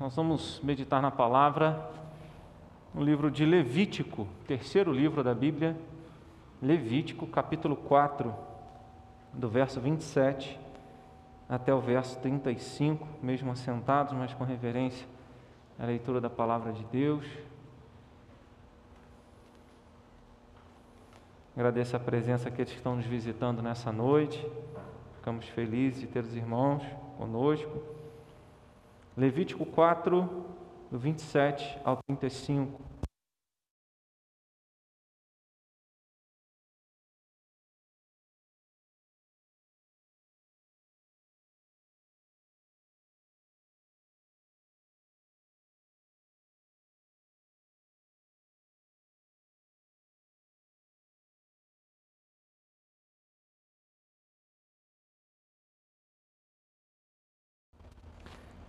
Nós vamos meditar na palavra no livro de Levítico, terceiro livro da Bíblia, Levítico, capítulo 4, do verso 27 até o verso 35, mesmo assentados, mas com reverência à leitura da palavra de Deus. Agradeço a presença aqueles que estão nos visitando nessa noite. Ficamos felizes de ter os irmãos conosco. Levítico 4, do 27 ao 35.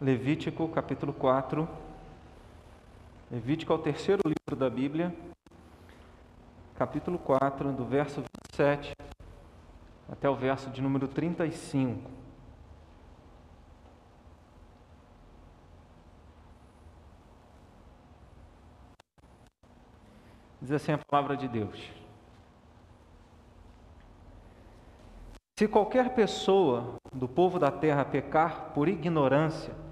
Levítico capítulo 4. Levítico é o terceiro livro da Bíblia, capítulo 4, do verso 27 até o verso de número 35. Diz assim a palavra de Deus. Se qualquer pessoa do povo da terra pecar por ignorância,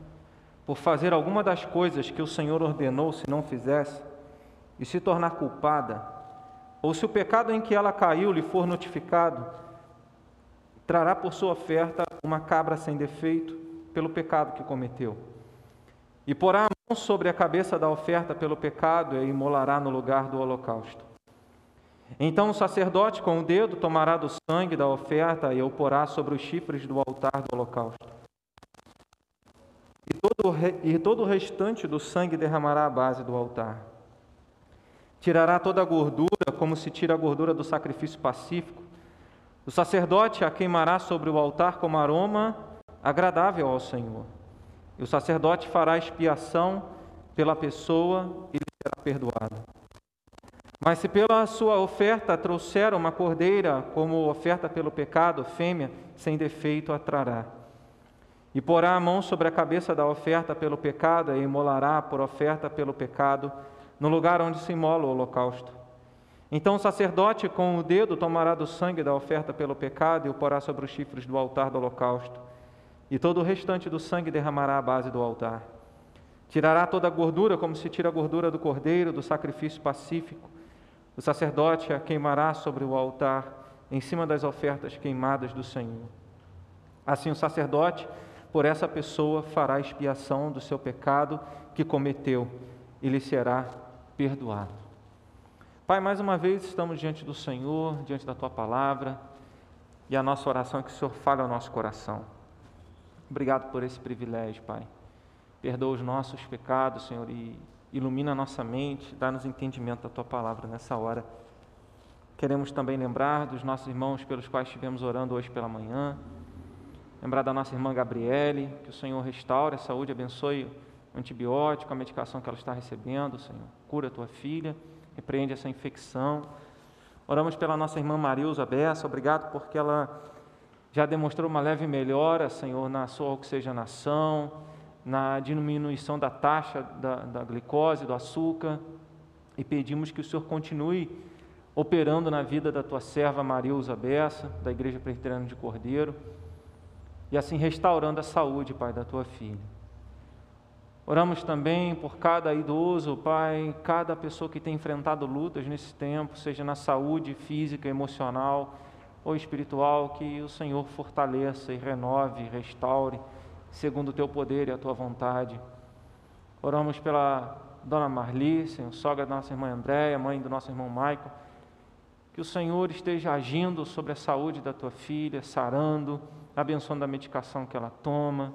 por fazer alguma das coisas que o Senhor ordenou se não fizesse, e se tornar culpada, ou se o pecado em que ela caiu lhe for notificado, trará por sua oferta uma cabra sem defeito pelo pecado que cometeu. E porá a mão sobre a cabeça da oferta pelo pecado e imolará no lugar do holocausto. Então o sacerdote com o dedo tomará do sangue da oferta e o porá sobre os chifres do altar do holocausto todo, e todo o restante do sangue derramará à base do altar. Tirará toda a gordura, como se tira a gordura do sacrifício pacífico. O sacerdote a queimará sobre o altar como aroma agradável ao Senhor. E o sacerdote fará expiação pela pessoa e lhe será perdoado. Mas se pela sua oferta trouxer uma cordeira como oferta pelo pecado, fêmea, sem defeito a trará. E porá a mão sobre a cabeça da oferta pelo pecado e imolará por oferta pelo pecado no lugar onde se imola o holocausto. Então o sacerdote com o dedo tomará do sangue da oferta pelo pecado e o porá sobre os chifres do altar do holocausto. E todo o restante do sangue derramará à base do altar. Tirará toda a gordura, como se tira a gordura do cordeiro, do sacrifício pacífico. O sacerdote a queimará sobre o altar, em cima das ofertas queimadas do Senhor. Assim o sacerdote por essa pessoa fará expiação do seu pecado que cometeu e lhe será perdoado. Pai, mais uma vez estamos diante do Senhor, diante da tua palavra, e a nossa oração é que o Senhor fale ao nosso coração. Obrigado por esse privilégio, Pai. Perdoa os nossos pecados, Senhor, e ilumina a nossa mente, dá-nos entendimento da tua palavra nessa hora. Queremos também lembrar dos nossos irmãos pelos quais estivemos orando hoje pela manhã Lembrar da nossa irmã Gabriele, que o Senhor restaure a saúde, abençoe o antibiótico, a medicação que ela está recebendo, Senhor. Cura a tua filha, repreende essa infecção. Oramos pela nossa irmã Marilza Bessa, obrigado porque ela já demonstrou uma leve melhora, Senhor, na sua oxigenação, na diminuição da taxa da, da glicose, do açúcar, e pedimos que o Senhor continue operando na vida da tua serva Marilza Bessa, da Igreja Presbiteriana de Cordeiro e assim restaurando a saúde, Pai, da tua filha. Oramos também por cada idoso, Pai, cada pessoa que tem enfrentado lutas nesse tempo, seja na saúde física, emocional ou espiritual, que o Senhor fortaleça e renove, restaure, segundo o teu poder e a tua vontade. Oramos pela Dona Marli, Senhor, sogra da nossa irmã Andréia, mãe do nosso irmão Maico, que o Senhor esteja agindo sobre a saúde da tua filha, sarando, abençoando a medicação que ela toma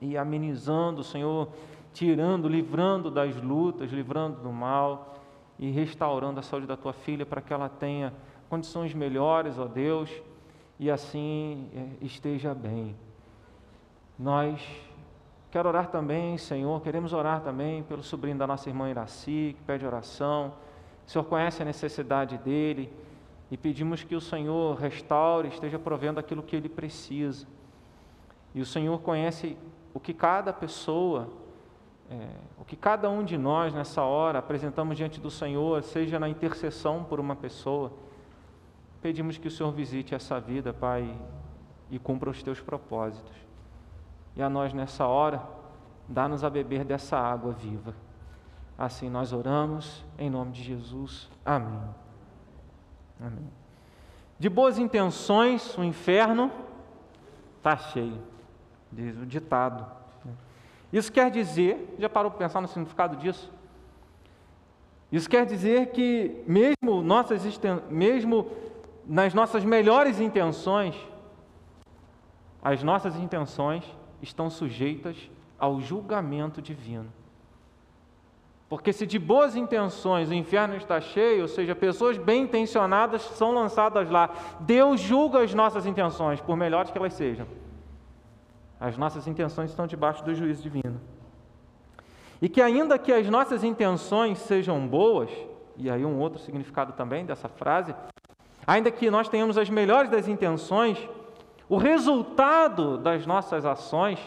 e amenizando, Senhor, tirando, livrando das lutas, livrando do mal e restaurando a saúde da tua filha para que ela tenha condições melhores, ó Deus, e assim é, esteja bem. Nós quero orar também, Senhor, queremos orar também pelo sobrinho da nossa irmã Iraci, que pede oração. O Senhor conhece a necessidade dele e pedimos que o Senhor restaure, esteja provendo aquilo que ele precisa. E o Senhor conhece o que cada pessoa é, o que cada um de nós nessa hora apresentamos diante do Senhor, seja na intercessão por uma pessoa, pedimos que o Senhor visite essa vida, Pai, e cumpra os teus propósitos. E a nós nessa hora, dá-nos a beber dessa água viva. Assim nós oramos, em nome de Jesus. Amém. Amém. De boas intenções, o inferno está cheio, diz o ditado. Isso quer dizer, já parou para pensar no significado disso? Isso quer dizer que mesmo, nossas, mesmo nas nossas melhores intenções, as nossas intenções estão sujeitas ao julgamento divino. Porque se de boas intenções o inferno está cheio, ou seja, pessoas bem intencionadas são lançadas lá, Deus julga as nossas intenções, por melhores que elas sejam. As nossas intenções estão debaixo do juízo divino. E que ainda que as nossas intenções sejam boas, e aí um outro significado também dessa frase, ainda que nós tenhamos as melhores das intenções, o resultado das nossas ações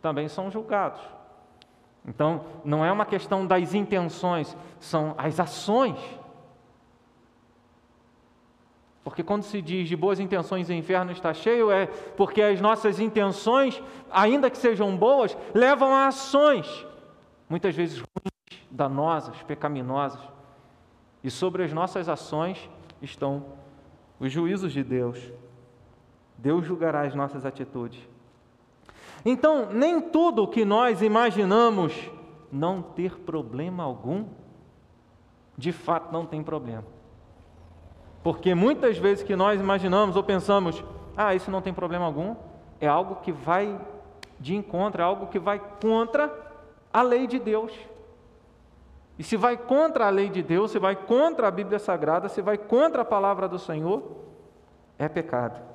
também são julgados. Então, não é uma questão das intenções, são as ações. Porque quando se diz de boas intenções o inferno está cheio, é porque as nossas intenções, ainda que sejam boas, levam a ações, muitas vezes ruins, danosas, pecaminosas. E sobre as nossas ações estão os juízos de Deus. Deus julgará as nossas atitudes. Então, nem tudo que nós imaginamos não ter problema algum, de fato não tem problema. Porque muitas vezes que nós imaginamos ou pensamos, ah, isso não tem problema algum, é algo que vai de encontro, é algo que vai contra a lei de Deus. E se vai contra a lei de Deus, se vai contra a Bíblia Sagrada, se vai contra a palavra do Senhor, é pecado.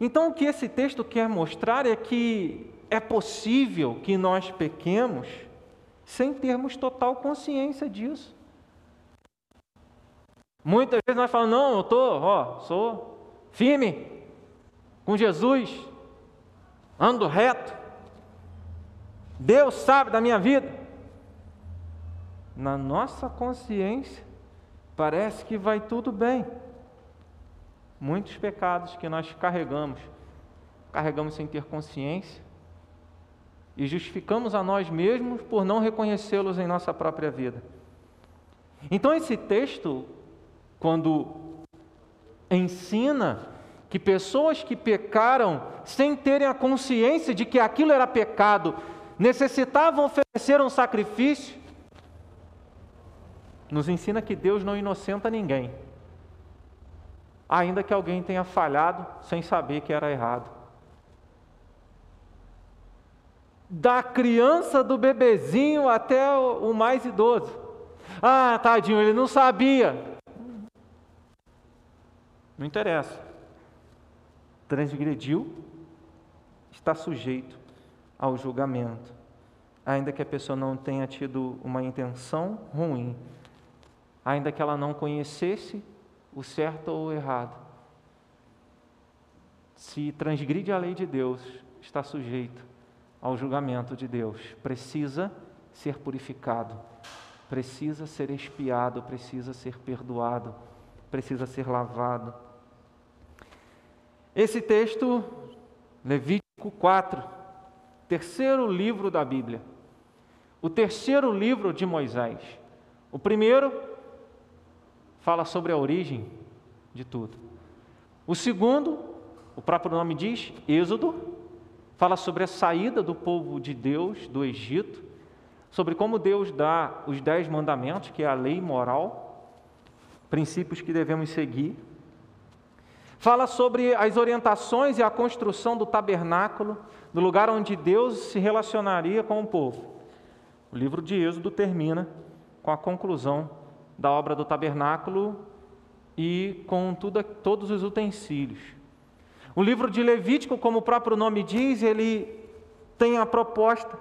Então, o que esse texto quer mostrar é que é possível que nós pequemos sem termos total consciência disso. Muitas vezes nós falamos, não, eu estou, ó, sou firme com Jesus, ando reto, Deus sabe da minha vida. Na nossa consciência, parece que vai tudo bem. Muitos pecados que nós carregamos, carregamos sem ter consciência. E justificamos a nós mesmos por não reconhecê-los em nossa própria vida. Então, esse texto, quando ensina que pessoas que pecaram sem terem a consciência de que aquilo era pecado, necessitavam oferecer um sacrifício, nos ensina que Deus não inocenta ninguém ainda que alguém tenha falhado sem saber que era errado. Da criança, do bebezinho até o mais idoso. Ah, tadinho, ele não sabia. Não interessa. Transgrediu, está sujeito ao julgamento, ainda que a pessoa não tenha tido uma intenção ruim, ainda que ela não conhecesse o certo ou o errado. Se transgride a lei de Deus, está sujeito ao julgamento de Deus. Precisa ser purificado, precisa ser expiado, precisa ser perdoado, precisa ser lavado. Esse texto, Levítico 4, terceiro livro da Bíblia, o terceiro livro de Moisés. O primeiro fala sobre a origem de tudo. O segundo, o próprio nome diz, Êxodo, fala sobre a saída do povo de Deus do Egito, sobre como Deus dá os dez mandamentos, que é a lei moral, princípios que devemos seguir. Fala sobre as orientações e a construção do tabernáculo, do lugar onde Deus se relacionaria com o povo. O livro de Êxodo termina com a conclusão da obra do tabernáculo e com tudo, todos os utensílios. O livro de Levítico, como o próprio nome diz, ele tem a proposta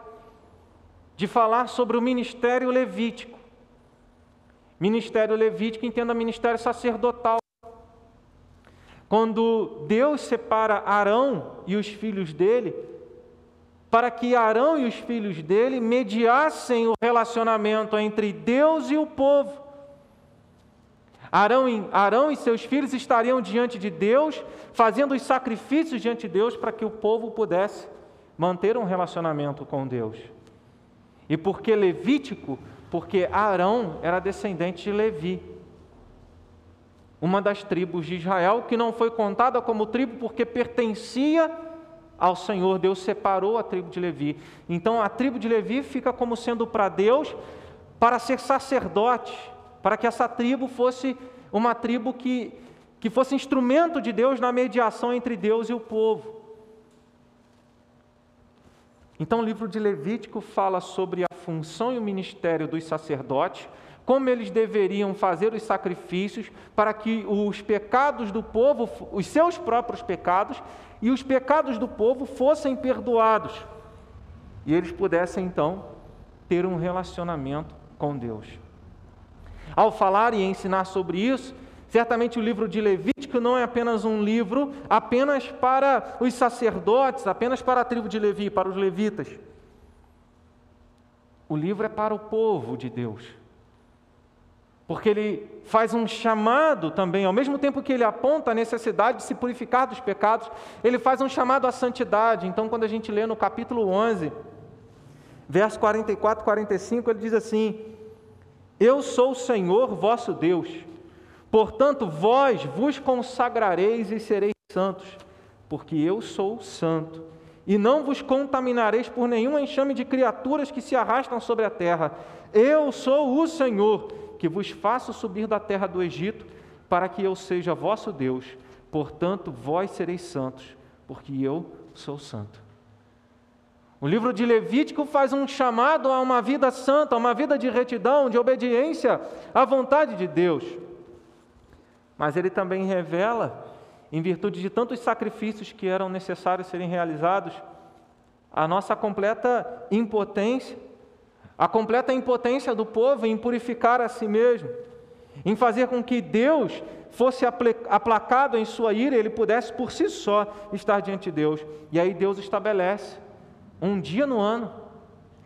de falar sobre o ministério levítico. Ministério levítico, entenda ministério sacerdotal. Quando Deus separa Arão e os filhos dele, para que Arão e os filhos dele mediassem o relacionamento entre Deus e o povo. Arão, Arão e seus filhos estariam diante de Deus, fazendo os sacrifícios diante de Deus para que o povo pudesse manter um relacionamento com Deus. E por que Levítico? Porque Arão era descendente de Levi, uma das tribos de Israel que não foi contada como tribo porque pertencia ao Senhor. Deus separou a tribo de Levi. Então a tribo de Levi fica como sendo para Deus para ser sacerdote para que essa tribo fosse uma tribo que, que fosse instrumento de Deus na mediação entre Deus e o povo. Então, o livro de Levítico fala sobre a função e o ministério dos sacerdotes, como eles deveriam fazer os sacrifícios para que os pecados do povo, os seus próprios pecados e os pecados do povo fossem perdoados e eles pudessem então ter um relacionamento com Deus. Ao falar e ensinar sobre isso, certamente o livro de Levítico não é apenas um livro apenas para os sacerdotes, apenas para a tribo de Levi, para os levitas. O livro é para o povo de Deus. Porque ele faz um chamado também, ao mesmo tempo que ele aponta a necessidade de se purificar dos pecados, ele faz um chamado à santidade. Então, quando a gente lê no capítulo 11, verso 44 e 45, ele diz assim: eu sou o Senhor vosso Deus. Portanto, vós vos consagrareis e sereis santos, porque eu sou santo. E não vos contaminareis por nenhum enxame de criaturas que se arrastam sobre a terra. Eu sou o Senhor, que vos faço subir da terra do Egito, para que eu seja vosso Deus. Portanto, vós sereis santos, porque eu sou santo. O livro de Levítico faz um chamado a uma vida santa, a uma vida de retidão, de obediência à vontade de Deus. Mas ele também revela, em virtude de tantos sacrifícios que eram necessários serem realizados, a nossa completa impotência, a completa impotência do povo em purificar a si mesmo, em fazer com que Deus fosse aplacado em sua ira, ele pudesse por si só estar diante de Deus. E aí Deus estabelece um dia no ano,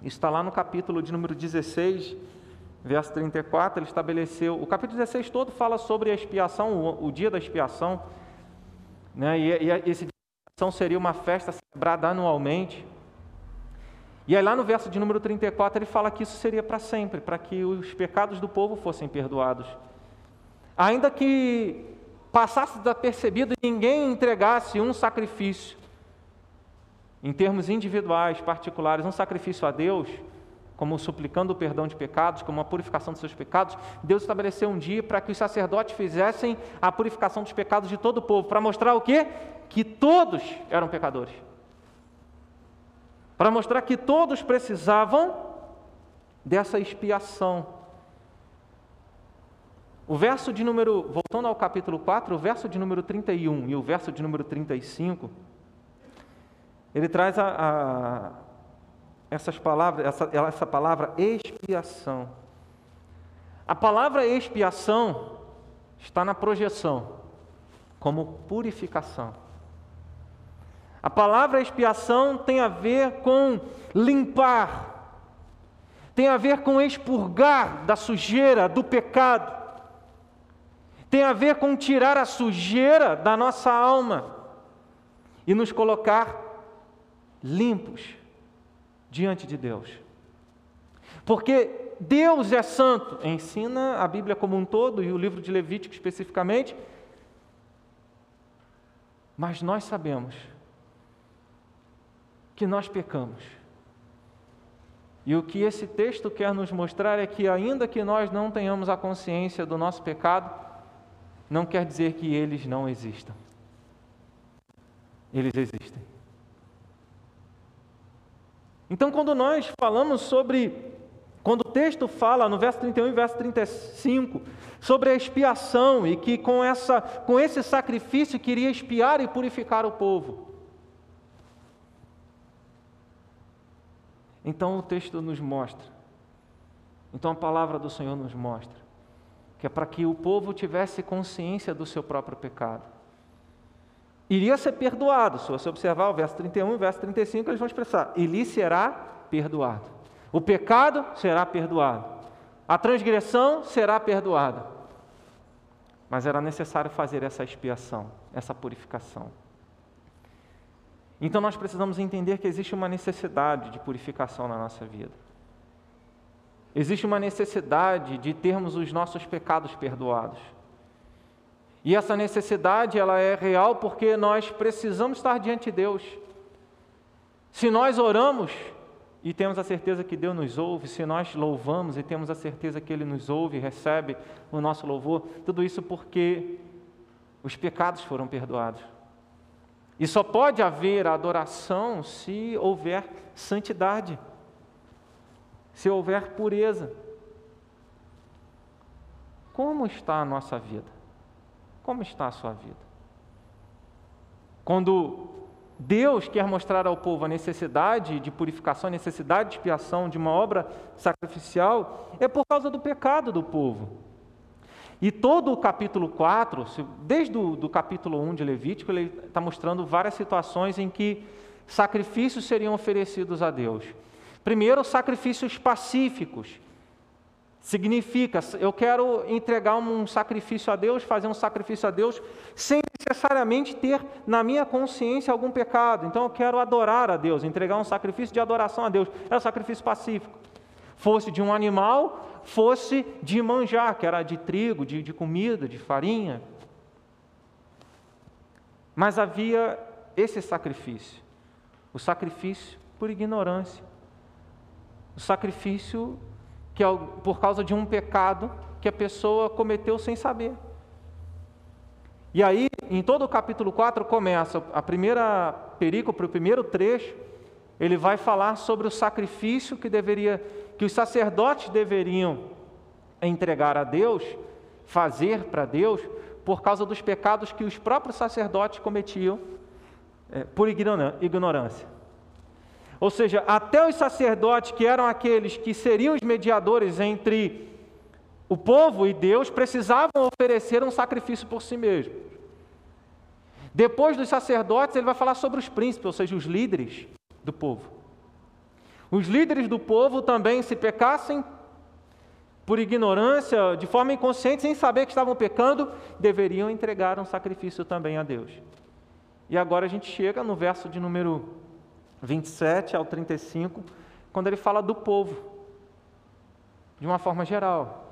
está lá no capítulo de número 16, verso 34, ele estabeleceu. O capítulo 16 todo fala sobre a expiação, o, o dia da expiação, né? e, e esse dia da expiação seria uma festa celebrada anualmente. E aí, lá no verso de número 34, ele fala que isso seria para sempre, para que os pecados do povo fossem perdoados. Ainda que passasse desapercebido e ninguém entregasse um sacrifício, em termos individuais, particulares, um sacrifício a Deus, como suplicando o perdão de pecados, como a purificação dos seus pecados, Deus estabeleceu um dia para que os sacerdotes fizessem a purificação dos pecados de todo o povo, para mostrar o quê? Que todos eram pecadores. Para mostrar que todos precisavam dessa expiação. O verso de número, voltando ao capítulo 4, o verso de número 31 e o verso de número 35, ele traz a, a, essas palavras, essa, essa palavra expiação. A palavra expiação está na projeção, como purificação. A palavra expiação tem a ver com limpar, tem a ver com expurgar da sujeira, do pecado, tem a ver com tirar a sujeira da nossa alma e nos colocar limpos diante de Deus. Porque Deus é santo, ensina a Bíblia como um todo e o livro de Levítico especificamente, mas nós sabemos que nós pecamos. E o que esse texto quer nos mostrar é que, ainda que nós não tenhamos a consciência do nosso pecado, não quer dizer que eles não existam. Eles existem. Então, quando nós falamos sobre, quando o texto fala no verso 31 e verso 35, sobre a expiação e que com, essa, com esse sacrifício queria expiar e purificar o povo. Então o texto nos mostra, então a palavra do Senhor nos mostra, que é para que o povo tivesse consciência do seu próprio pecado, iria ser perdoado. Se você observar o verso 31 e o verso 35, eles vão expressar: e lhe será perdoado. O pecado será perdoado. A transgressão será perdoada. Mas era necessário fazer essa expiação, essa purificação. Então nós precisamos entender que existe uma necessidade de purificação na nossa vida. Existe uma necessidade de termos os nossos pecados perdoados. E essa necessidade ela é real porque nós precisamos estar diante de Deus. Se nós oramos e temos a certeza que Deus nos ouve, se nós louvamos e temos a certeza que Ele nos ouve e recebe o nosso louvor, tudo isso porque os pecados foram perdoados. E só pode haver adoração se houver santidade, se houver pureza. Como está a nossa vida? Como está a sua vida? Quando Deus quer mostrar ao povo a necessidade de purificação, a necessidade de expiação, de uma obra sacrificial, é por causa do pecado do povo. E todo o capítulo 4, desde o do capítulo 1 de Levítico, ele está mostrando várias situações em que sacrifícios seriam oferecidos a Deus. Primeiro, sacrifícios pacíficos, Significa, eu quero entregar um sacrifício a Deus, fazer um sacrifício a Deus, sem necessariamente ter na minha consciência algum pecado. Então eu quero adorar a Deus, entregar um sacrifício de adoração a Deus. É um sacrifício pacífico. Fosse de um animal, fosse de manjar, que era de trigo, de, de comida, de farinha. Mas havia esse sacrifício, o sacrifício por ignorância, o sacrifício que é por causa de um pecado que a pessoa cometeu sem saber. E aí, em todo o capítulo 4, começa a primeira perícope, o primeiro trecho, ele vai falar sobre o sacrifício que deveria, que os sacerdotes deveriam entregar a Deus, fazer para Deus, por causa dos pecados que os próprios sacerdotes cometiam é, por ignorância. Ou seja, até os sacerdotes, que eram aqueles que seriam os mediadores entre o povo e Deus, precisavam oferecer um sacrifício por si mesmos. Depois dos sacerdotes, ele vai falar sobre os príncipes, ou seja, os líderes do povo. Os líderes do povo também, se pecassem por ignorância, de forma inconsciente, sem saber que estavam pecando, deveriam entregar um sacrifício também a Deus. E agora a gente chega no verso de número 27 ao 35, quando ele fala do povo, de uma forma geral.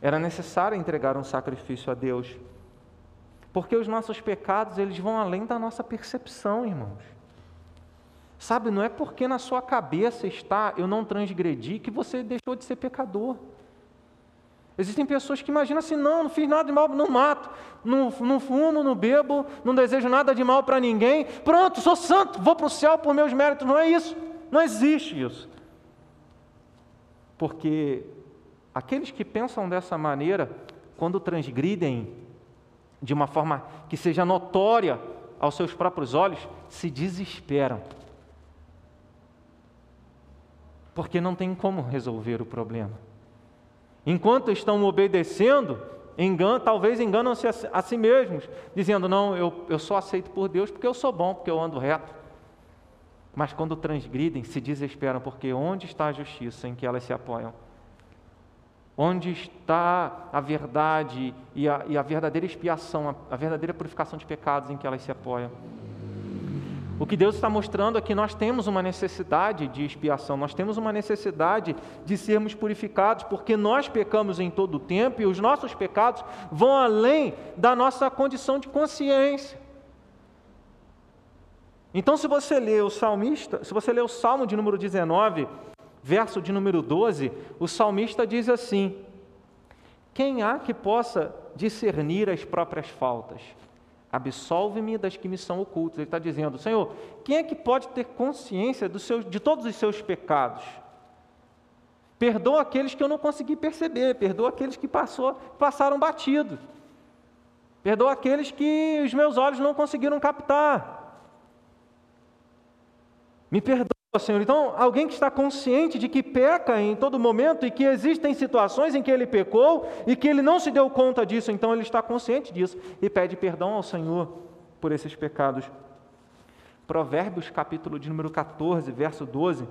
Era necessário entregar um sacrifício a Deus, porque os nossos pecados, eles vão além da nossa percepção, irmãos. Sabe, não é porque na sua cabeça está eu não transgredi que você deixou de ser pecador. Existem pessoas que imaginam assim: não, não fiz nada de mal, não mato, não, não fumo, não bebo, não desejo nada de mal para ninguém. Pronto, sou santo, vou para o céu por meus méritos. Não é isso, não existe isso. Porque aqueles que pensam dessa maneira, quando transgridem de uma forma que seja notória aos seus próprios olhos, se desesperam. Porque não tem como resolver o problema. Enquanto estão obedecendo, engan, talvez enganam-se a, a, si mesmos, dizendo: Não, eu, eu só aceito por Deus porque eu sou bom, porque eu ando reto. Mas quando transgridem, se desesperam, porque onde está a justiça em que elas se apoiam? Onde está a verdade e a, e a verdadeira expiação, a, a verdadeira purificação de pecados em que elas se apoiam? O que Deus está mostrando é que nós temos uma necessidade de expiação, nós temos uma necessidade de sermos purificados, porque nós pecamos em todo o tempo e os nossos pecados vão além da nossa condição de consciência. Então, se você lê o salmista, se você lê o Salmo de número 19, verso de número 12, o salmista diz assim: Quem há que possa discernir as próprias faltas? Absolve-me das que me são ocultas. Ele está dizendo, Senhor, quem é que pode ter consciência seus, de todos os seus pecados? Perdoa aqueles que eu não consegui perceber, perdoa aqueles que passou, passaram batido, perdoa aqueles que os meus olhos não conseguiram captar. Me perdoa Senhor. Então, alguém que está consciente de que peca em todo momento e que existem situações em que ele pecou e que ele não se deu conta disso, então ele está consciente disso e pede perdão ao Senhor. por esses pecados. Provérbios, capítulo de número 14, verso 12,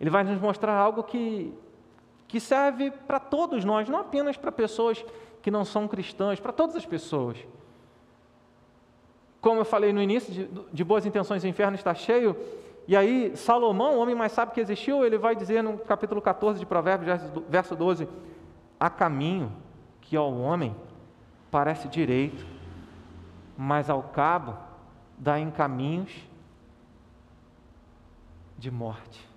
ele vai nos mostrar algo que, que serve para todos nós, não apenas para pessoas que não são cristãs, para todas as pessoas. Como eu falei no início, de, de boas intenções o inferno está cheio, e aí Salomão, o homem mais sábio que existiu, ele vai dizer no capítulo 14 de Provérbios, verso 12: há caminho que ao homem parece direito, mas ao cabo dá em caminhos de morte.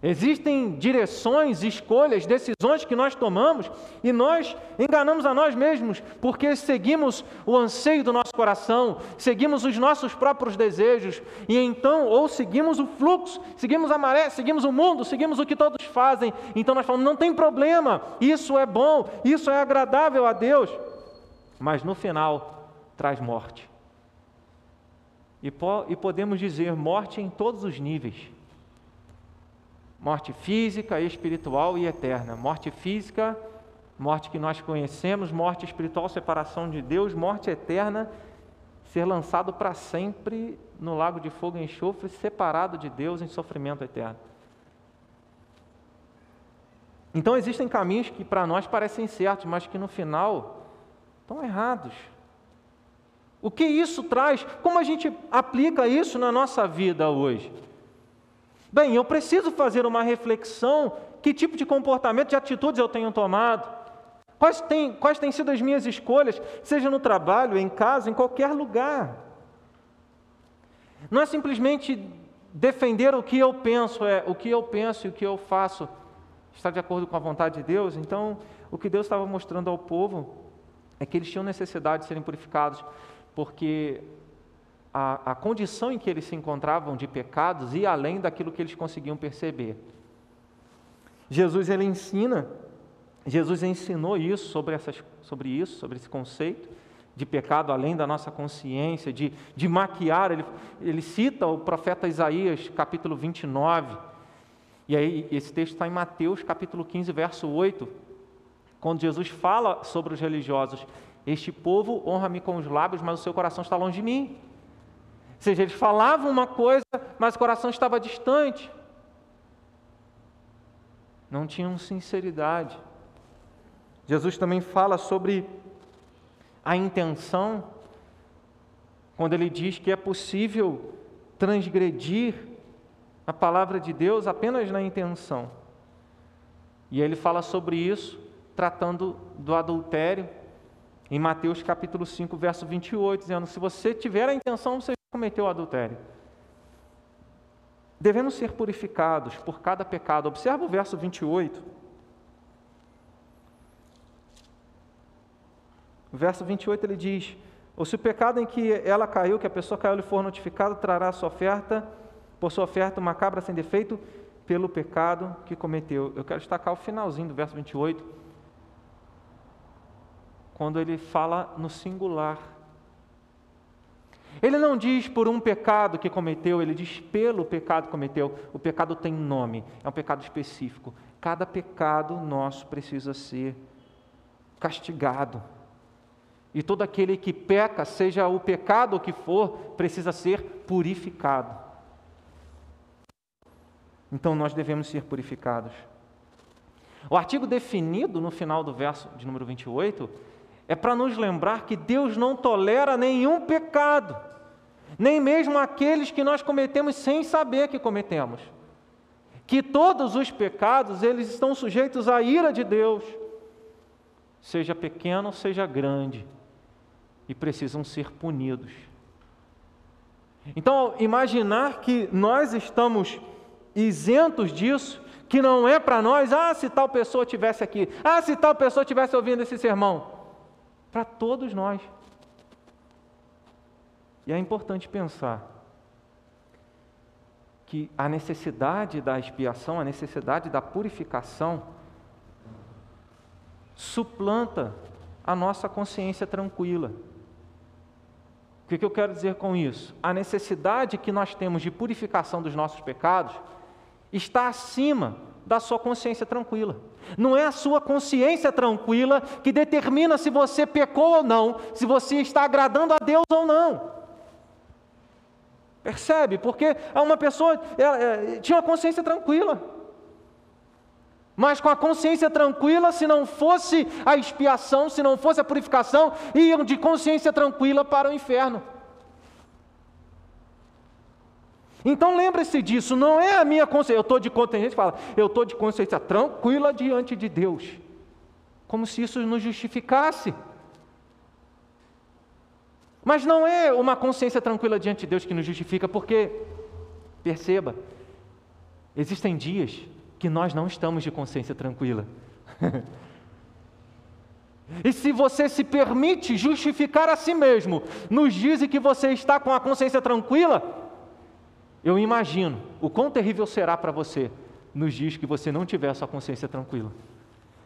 Existem direções, escolhas, decisões que nós tomamos e nós enganamos a nós mesmos porque seguimos o anseio do nosso coração, seguimos os nossos próprios desejos e então, ou seguimos o fluxo, seguimos a maré, seguimos o mundo, seguimos o que todos fazem. Então nós falamos: não tem problema, isso é bom, isso é agradável a Deus, mas no final traz morte. E, po e podemos dizer morte em todos os níveis morte física, espiritual e eterna. Morte física, morte que nós conhecemos, morte espiritual, separação de Deus, morte eterna, ser lançado para sempre no lago de fogo e enxofre, separado de Deus em sofrimento eterno. Então existem caminhos que para nós parecem certos, mas que no final estão errados. O que isso traz? Como a gente aplica isso na nossa vida hoje? Bem, eu preciso fazer uma reflexão: que tipo de comportamento, de atitudes eu tenho tomado? Quais têm, quais têm sido as minhas escolhas, seja no trabalho, em casa, em qualquer lugar? Não é simplesmente defender o que eu penso, é o que eu penso e o que eu faço está de acordo com a vontade de Deus. Então, o que Deus estava mostrando ao povo é que eles tinham necessidade de serem purificados, porque a, a condição em que eles se encontravam de pecados e além daquilo que eles conseguiam perceber. Jesus ele ensina, Jesus ensinou isso sobre, essas, sobre isso, sobre esse conceito de pecado além da nossa consciência, de, de maquiar. Ele, ele cita o profeta Isaías, capítulo 29. E aí, esse texto está em Mateus, capítulo 15, verso 8, quando Jesus fala sobre os religiosos: Este povo honra-me com os lábios, mas o seu coração está longe de mim. Ou seja, eles falavam uma coisa, mas o coração estava distante. Não tinham sinceridade. Jesus também fala sobre a intenção, quando ele diz que é possível transgredir a palavra de Deus apenas na intenção. E ele fala sobre isso, tratando do adultério, em Mateus capítulo 5, verso 28, dizendo: Se você tiver a intenção, você cometeu adultério. Devemos ser purificados por cada pecado. Observa o verso 28. O verso 28 ele diz: Ou se o pecado em que ela caiu, que a pessoa caiu, lhe for notificado, trará sua oferta, por sua oferta, uma cabra sem defeito, pelo pecado que cometeu. Eu quero destacar o finalzinho do verso 28, quando ele fala no singular. Ele não diz por um pecado que cometeu, ele diz pelo pecado que cometeu. O pecado tem nome, é um pecado específico. Cada pecado nosso precisa ser castigado. E todo aquele que peca, seja o pecado que for, precisa ser purificado. Então nós devemos ser purificados. O artigo definido no final do verso de número 28 é para nos lembrar que Deus não tolera nenhum pecado, nem mesmo aqueles que nós cometemos sem saber que cometemos. Que todos os pecados, eles estão sujeitos à ira de Deus, seja pequeno, seja grande, e precisam ser punidos. Então, imaginar que nós estamos isentos disso, que não é para nós, ah, se tal pessoa tivesse aqui, ah, se tal pessoa tivesse ouvindo esse sermão para todos nós. E é importante pensar que a necessidade da expiação, a necessidade da purificação, suplanta a nossa consciência tranquila. O que eu quero dizer com isso? A necessidade que nós temos de purificação dos nossos pecados está acima da sua consciência tranquila. Não é a sua consciência tranquila que determina se você pecou ou não, se você está agradando a Deus ou não. Percebe? Porque uma pessoa ela, ela, tinha uma consciência tranquila. Mas com a consciência tranquila, se não fosse a expiação, se não fosse a purificação, iam de consciência tranquila para o inferno. Então lembre-se disso, não é a minha consciência, eu estou de tem gente fala, eu estou de consciência tranquila diante de Deus. Como se isso nos justificasse. Mas não é uma consciência tranquila diante de Deus que nos justifica, porque, perceba, existem dias que nós não estamos de consciência tranquila. e se você se permite justificar a si mesmo nos em que você está com a consciência tranquila, eu imagino o quão terrível será para você nos dias que você não tiver a sua consciência tranquila.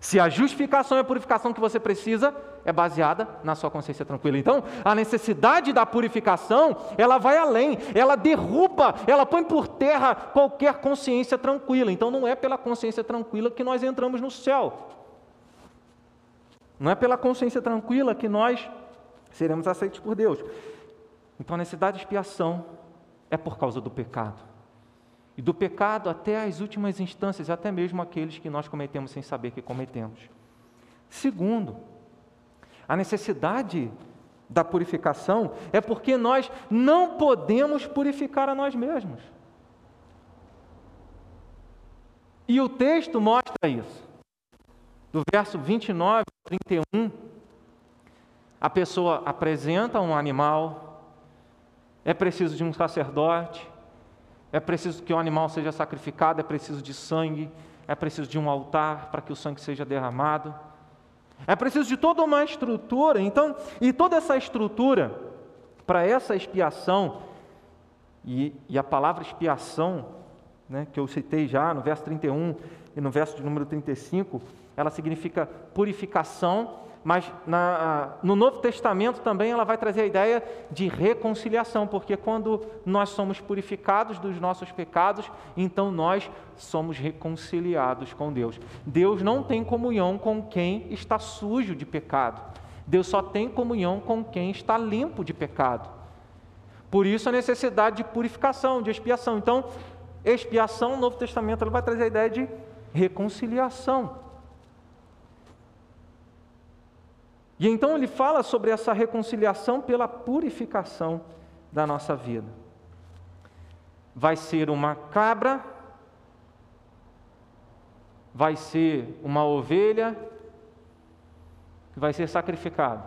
Se a justificação e a purificação que você precisa é baseada na sua consciência tranquila. Então, a necessidade da purificação, ela vai além, ela derruba, ela põe por terra qualquer consciência tranquila. Então, não é pela consciência tranquila que nós entramos no céu. Não é pela consciência tranquila que nós seremos aceitos por Deus. Então, a necessidade de expiação é por causa do pecado. E do pecado até as últimas instâncias, até mesmo aqueles que nós cometemos sem saber que cometemos. Segundo, a necessidade da purificação é porque nós não podemos purificar a nós mesmos. E o texto mostra isso. Do verso 29 ao 31, a pessoa apresenta um animal, é preciso de um sacerdote, é preciso que o animal seja sacrificado, é preciso de sangue, é preciso de um altar para que o sangue seja derramado. É preciso de toda uma estrutura, então, e toda essa estrutura para essa expiação, e, e, a palavra expiação, né, que eu citei já no verso 31 e no verso de número 35, ela significa purificação mas na, no Novo Testamento também ela vai trazer a ideia de reconciliação, porque quando nós somos purificados dos nossos pecados, então nós somos reconciliados com Deus. Deus não tem comunhão com quem está sujo de pecado. Deus só tem comunhão com quem está limpo de pecado. Por isso a necessidade de purificação, de expiação. Então, expiação, no Novo Testamento, ela vai trazer a ideia de reconciliação. E então ele fala sobre essa reconciliação pela purificação da nossa vida. Vai ser uma cabra, vai ser uma ovelha que vai ser sacrificado.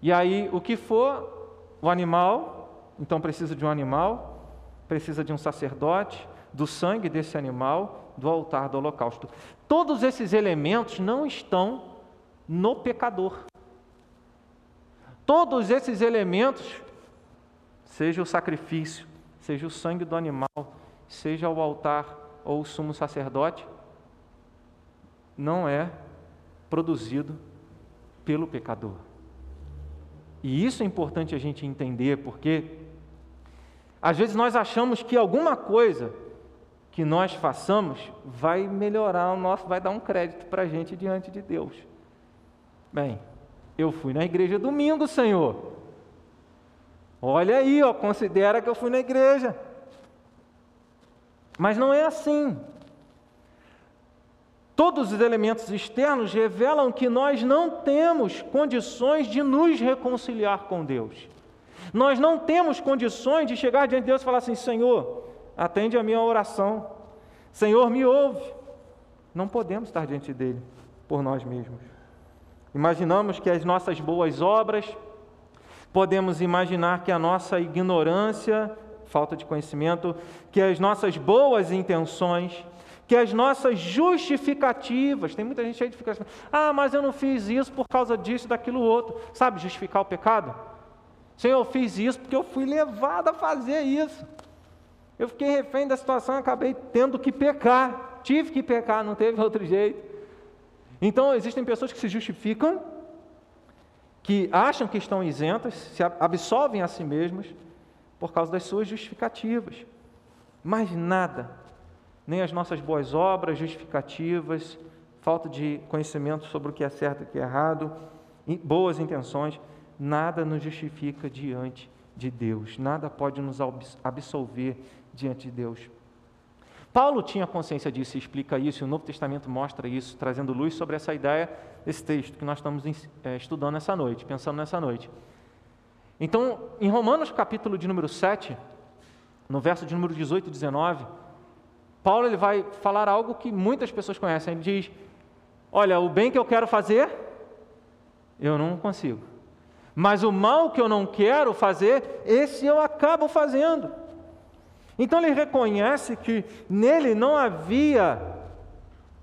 E aí, o que for o animal, então precisa de um animal, precisa de um sacerdote, do sangue desse animal, do altar do holocausto. Todos esses elementos não estão no pecador. Todos esses elementos, seja o sacrifício, seja o sangue do animal, seja o altar ou o sumo sacerdote, não é produzido pelo pecador. E isso é importante a gente entender, porque às vezes nós achamos que alguma coisa que nós façamos vai melhorar o nosso, vai dar um crédito para a gente diante de Deus. Bem, eu fui na igreja domingo, Senhor. Olha aí, ó, considera que eu fui na igreja. Mas não é assim. Todos os elementos externos revelam que nós não temos condições de nos reconciliar com Deus. Nós não temos condições de chegar diante de Deus e falar assim: Senhor, atende a minha oração. Senhor, me ouve. Não podemos estar diante dele por nós mesmos. Imaginamos que as nossas boas obras, podemos imaginar que a nossa ignorância, falta de conhecimento, que as nossas boas intenções, que as nossas justificativas, tem muita gente aí que fica assim, ah, mas eu não fiz isso por causa disso, daquilo outro. Sabe justificar o pecado? Senhor, eu fiz isso porque eu fui levado a fazer isso. Eu fiquei refém da situação acabei tendo que pecar. Tive que pecar, não teve outro jeito. Então, existem pessoas que se justificam, que acham que estão isentas, se absolvem a si mesmas por causa das suas justificativas. Mas nada, nem as nossas boas obras, justificativas, falta de conhecimento sobre o que é certo e o que é errado, boas intenções, nada nos justifica diante de Deus, nada pode nos absolver diante de Deus. Paulo tinha consciência disso e explica isso, e o Novo Testamento mostra isso, trazendo luz sobre essa ideia desse texto que nós estamos é, estudando essa noite, pensando nessa noite. Então, em Romanos capítulo de número 7, no verso de número 18 e 19, Paulo ele vai falar algo que muitas pessoas conhecem. Ele diz: Olha, o bem que eu quero fazer, eu não consigo. Mas o mal que eu não quero fazer, esse eu acabo fazendo. Então ele reconhece que nele não havia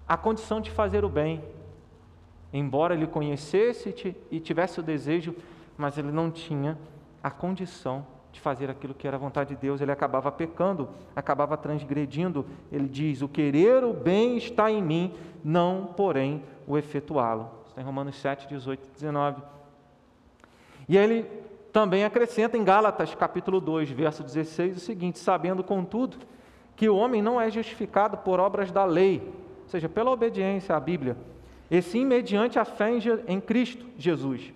a condição de fazer o bem. Embora ele conhecesse e tivesse o desejo, mas ele não tinha a condição de fazer aquilo que era a vontade de Deus, ele acabava pecando, acabava transgredindo. Ele diz: O querer o bem está em mim, não, porém, o efetuá-lo. Está em Romanos 7, 18 e 19. E ele também acrescenta em Gálatas, capítulo 2, verso 16, o seguinte: Sabendo, contudo, que o homem não é justificado por obras da lei, ou seja, pela obediência à Bíblia, e sim mediante a fé em Cristo Jesus.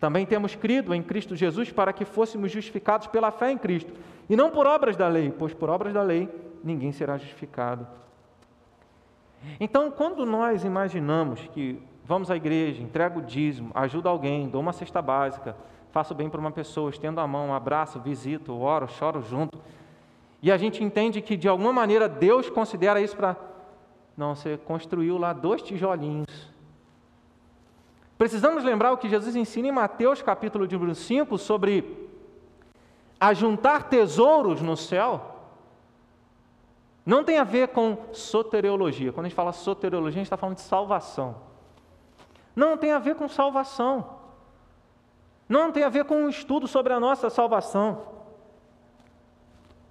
Também temos crido em Cristo Jesus para que fôssemos justificados pela fé em Cristo, e não por obras da lei, pois por obras da lei ninguém será justificado. Então, quando nós imaginamos que vamos à igreja, entrega o dízimo, ajuda alguém, dou uma cesta básica, faço bem para uma pessoa, estendo a mão, abraço, visito, oro, choro junto. E a gente entende que de alguma maneira Deus considera isso para. Não, você construiu lá dois tijolinhos. Precisamos lembrar o que Jesus ensina em Mateus capítulo de número 5 sobre ajuntar tesouros no céu. Não tem a ver com soteriologia. Quando a gente fala soteriologia, a gente está falando de salvação. Não tem a ver com salvação. Não tem a ver com um estudo sobre a nossa salvação.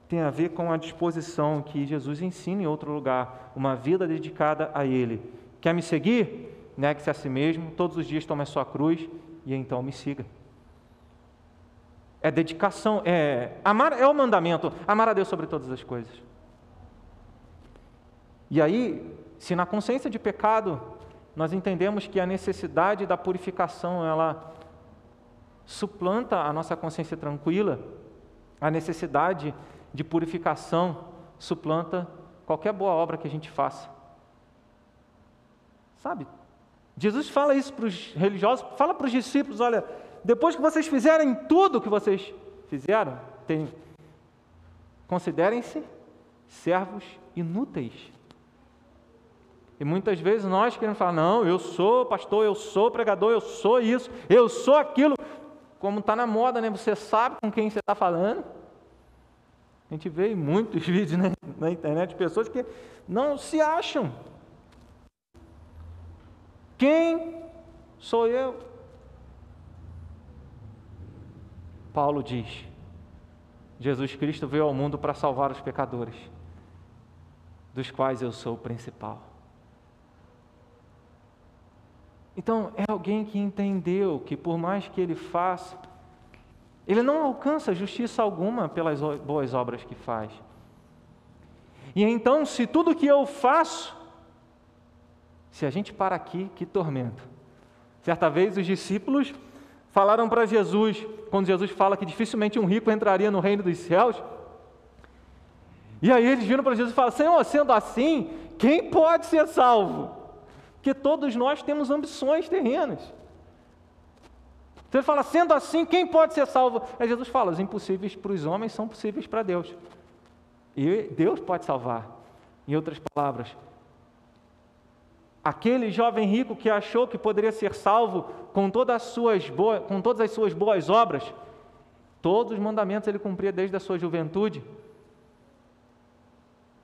Tem a ver com a disposição que Jesus ensina em outro lugar, uma vida dedicada a Ele. Quer me seguir? Negue-se a si mesmo, todos os dias tome a sua cruz e então me siga. É dedicação, é amar é o mandamento, amar a Deus sobre todas as coisas. E aí, se na consciência de pecado nós entendemos que a necessidade da purificação ela suplanta a nossa consciência tranquila, a necessidade de purificação suplanta qualquer boa obra que a gente faça. Sabe? Jesus fala isso para os religiosos, fala para os discípulos: olha, depois que vocês fizerem tudo o que vocês fizeram, considerem-se servos inúteis. E muitas vezes nós queremos falar: não, eu sou pastor, eu sou pregador, eu sou isso, eu sou aquilo como está na moda, né? Você sabe com quem você está falando. A gente vê muitos vídeos né, na internet de pessoas que não se acham. Quem sou eu? Paulo diz: Jesus Cristo veio ao mundo para salvar os pecadores, dos quais eu sou o principal. Então, é alguém que entendeu que, por mais que ele faça, ele não alcança justiça alguma pelas boas obras que faz. E então, se tudo que eu faço, se a gente para aqui, que tormento. Certa vez os discípulos falaram para Jesus, quando Jesus fala que dificilmente um rico entraria no reino dos céus. E aí eles viram para Jesus e falaram: Senhor, sendo assim, quem pode ser salvo? Porque todos nós temos ambições terrenas. Ele fala, sendo assim, quem pode ser salvo? Aí Jesus fala, os impossíveis para os homens são possíveis para Deus. E Deus pode salvar. Em outras palavras, aquele jovem rico que achou que poderia ser salvo com todas as suas boas, com todas as suas boas obras, todos os mandamentos ele cumpria desde a sua juventude.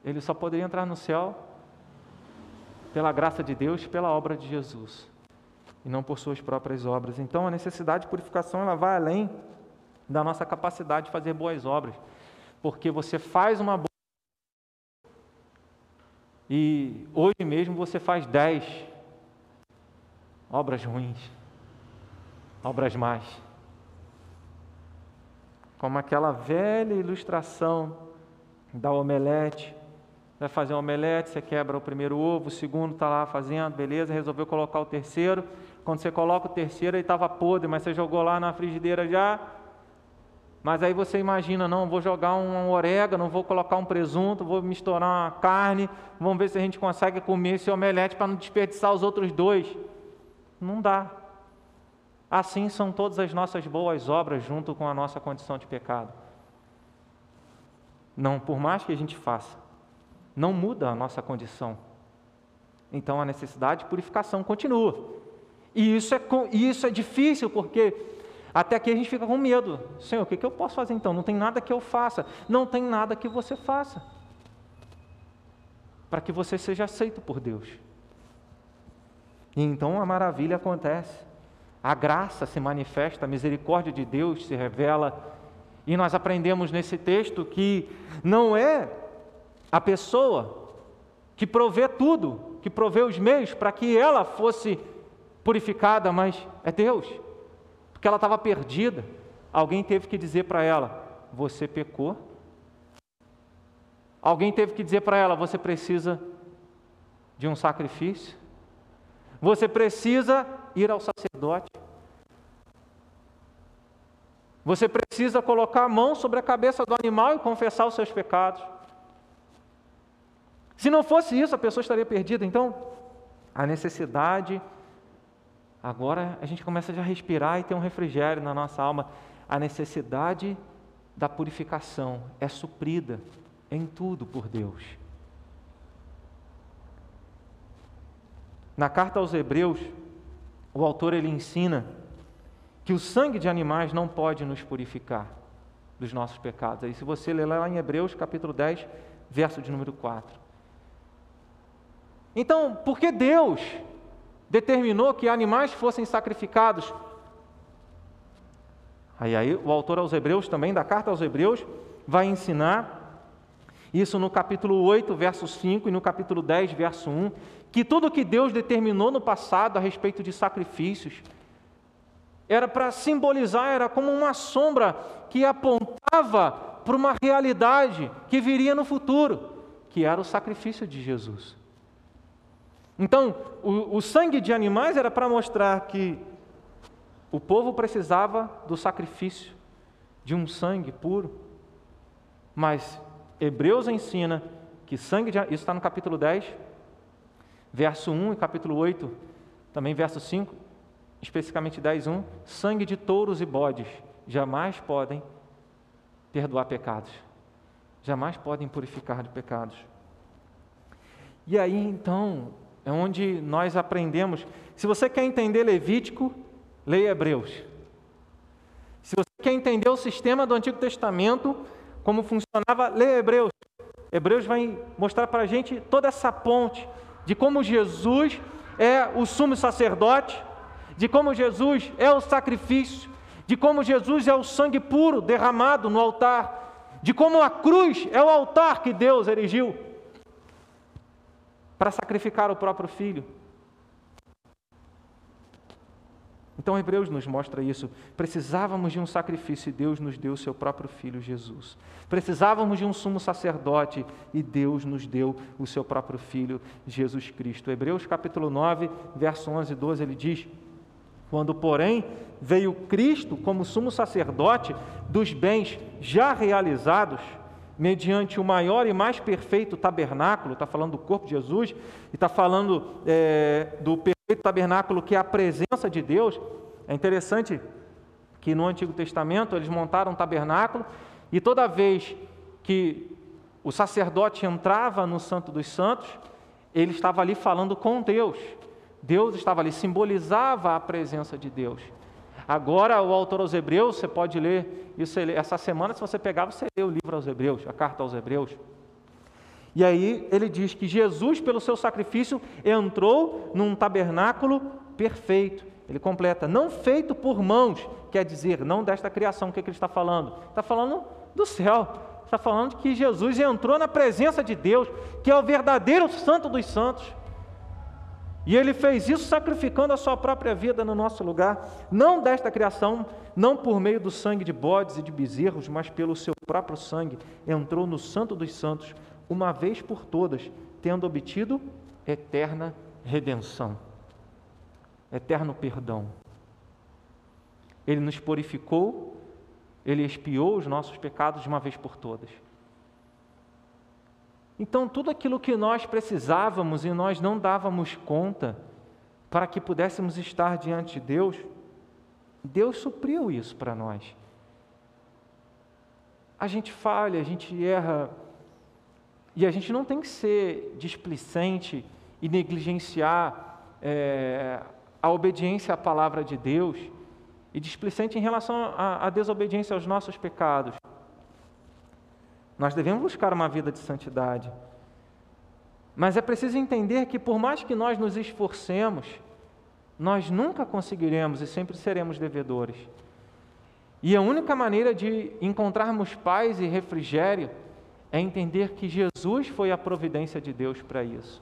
Ele só poderia entrar no céu pela graça de Deus, pela obra de Jesus, e não por suas próprias obras. Então, a necessidade de purificação ela vai além da nossa capacidade de fazer boas obras, porque você faz uma boa e hoje mesmo você faz dez obras ruins, obras más. Como aquela velha ilustração da omelete vai fazer um omelete, você quebra o primeiro ovo, o segundo está lá fazendo, beleza, resolveu colocar o terceiro. Quando você coloca o terceiro, ele estava podre, mas você jogou lá na frigideira já. Mas aí você imagina, não, vou jogar um orégano, vou colocar um presunto, vou misturar uma carne, vamos ver se a gente consegue comer esse omelete para não desperdiçar os outros dois. Não dá. Assim são todas as nossas boas obras junto com a nossa condição de pecado. Não, por mais que a gente faça, não muda a nossa condição. Então a necessidade de purificação continua. E isso é, isso é difícil porque até aqui a gente fica com medo. Senhor, o que, que eu posso fazer então? Não tem nada que eu faça. Não tem nada que você faça. Para que você seja aceito por Deus. E então a maravilha acontece. A graça se manifesta, a misericórdia de Deus se revela. E nós aprendemos nesse texto que não é a pessoa que provê tudo, que provê os meios para que ela fosse purificada, mas é Deus, porque ela estava perdida. Alguém teve que dizer para ela: Você pecou. Alguém teve que dizer para ela: Você precisa de um sacrifício. Você precisa ir ao sacerdote. Você precisa colocar a mão sobre a cabeça do animal e confessar os seus pecados. Se não fosse isso, a pessoa estaria perdida. Então, a necessidade, agora a gente começa a respirar e ter um refrigério na nossa alma. A necessidade da purificação é suprida em tudo por Deus. Na carta aos Hebreus, o autor ele ensina que o sangue de animais não pode nos purificar dos nossos pecados. Aí se você ler lá em Hebreus capítulo 10, verso de número 4. Então, por que Deus determinou que animais fossem sacrificados? Aí, aí o autor aos Hebreus, também da carta aos Hebreus, vai ensinar isso no capítulo 8, verso 5 e no capítulo 10, verso 1, que tudo que Deus determinou no passado a respeito de sacrifícios era para simbolizar, era como uma sombra que apontava para uma realidade que viria no futuro, que era o sacrifício de Jesus. Então, o, o sangue de animais era para mostrar que o povo precisava do sacrifício de um sangue puro. Mas Hebreus ensina que sangue de isso está no capítulo 10, verso 1 e capítulo 8, também verso 5, especificamente 10, 1, sangue de touros e bodes jamais podem perdoar pecados, jamais podem purificar de pecados. E aí então, é onde nós aprendemos. Se você quer entender Levítico, leia Hebreus. Se você quer entender o sistema do Antigo Testamento, como funcionava, leia Hebreus. Hebreus vai mostrar para a gente toda essa ponte de como Jesus é o sumo sacerdote, de como Jesus é o sacrifício, de como Jesus é o sangue puro derramado no altar, de como a cruz é o altar que Deus erigiu para sacrificar o próprio filho. Então, Hebreus nos mostra isso. Precisávamos de um sacrifício e Deus nos deu o seu próprio filho Jesus. Precisávamos de um sumo sacerdote e Deus nos deu o seu próprio filho Jesus Cristo. Hebreus capítulo 9, verso 11 e 12, ele diz: Quando, porém, veio Cristo como sumo sacerdote dos bens já realizados, mediante o maior e mais perfeito tabernáculo, está falando do corpo de Jesus, e está falando é, do perfeito tabernáculo que é a presença de Deus. É interessante que no Antigo Testamento eles montaram um tabernáculo e toda vez que o sacerdote entrava no Santo dos Santos, ele estava ali falando com Deus. Deus estava ali, simbolizava a presença de Deus. Agora, o autor aos Hebreus, você pode ler isso essa semana, se você pegar, você lê o livro aos Hebreus, a carta aos Hebreus. E aí ele diz que Jesus, pelo seu sacrifício, entrou num tabernáculo perfeito. Ele completa, não feito por mãos, quer dizer, não desta criação, o que, é que ele está falando? Está falando do céu, está falando que Jesus entrou na presença de Deus, que é o verdadeiro santo dos santos. E ele fez isso sacrificando a sua própria vida no nosso lugar, não desta criação, não por meio do sangue de bodes e de bezerros, mas pelo seu próprio sangue, entrou no Santo dos Santos uma vez por todas, tendo obtido eterna redenção, eterno perdão. Ele nos purificou, ele expiou os nossos pecados de uma vez por todas. Então, tudo aquilo que nós precisávamos e nós não dávamos conta para que pudéssemos estar diante de Deus, Deus supriu isso para nós. A gente falha, a gente erra, e a gente não tem que ser displicente e negligenciar é, a obediência à palavra de Deus e displicente em relação à desobediência aos nossos pecados. Nós devemos buscar uma vida de santidade. Mas é preciso entender que, por mais que nós nos esforcemos, nós nunca conseguiremos e sempre seremos devedores. E a única maneira de encontrarmos paz e refrigério é entender que Jesus foi a providência de Deus para isso.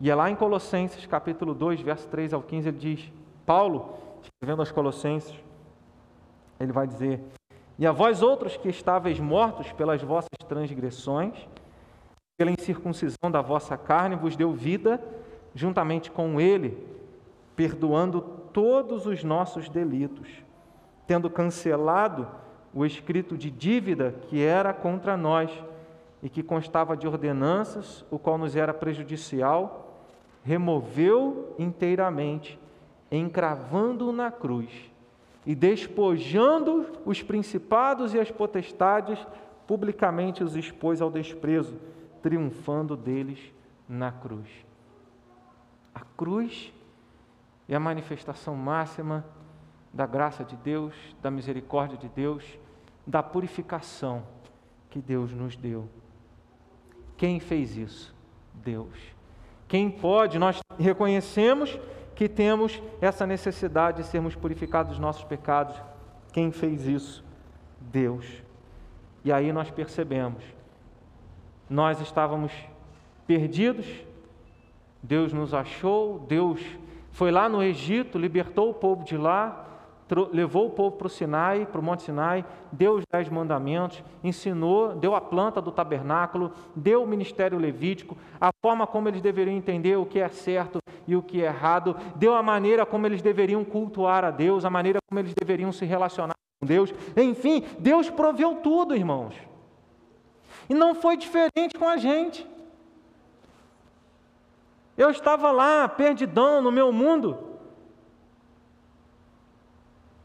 E é lá em Colossenses, capítulo 2, verso 3 ao 15, ele diz: Paulo, escrevendo aos Colossenses, ele vai dizer: E a vós outros que estáveis mortos pelas vossas transgressões, pela incircuncisão da vossa carne, vos deu vida juntamente com ele, perdoando todos os nossos delitos, tendo cancelado o escrito de dívida que era contra nós e que constava de ordenanças, o qual nos era prejudicial, removeu inteiramente, encravando-o na cruz e despojando os principados e as potestades, publicamente os expôs ao desprezo, triunfando deles na cruz. A cruz é a manifestação máxima da graça de Deus, da misericórdia de Deus, da purificação que Deus nos deu. Quem fez isso? Deus. Quem pode? Nós reconhecemos que temos essa necessidade de sermos purificados dos nossos pecados. Quem fez isso? Deus. E aí nós percebemos, nós estávamos perdidos, Deus nos achou, Deus foi lá no Egito, libertou o povo de lá, levou o povo para o Sinai, para o Monte Sinai, deu os dez mandamentos, ensinou, deu a planta do tabernáculo, deu o ministério levítico, a forma como eles deveriam entender o que é certo e o que é errado, deu a maneira como eles deveriam cultuar a Deus, a maneira como eles deveriam se relacionar com Deus. Enfim, Deus proveu tudo, irmãos. E não foi diferente com a gente. Eu estava lá, perdidão no meu mundo,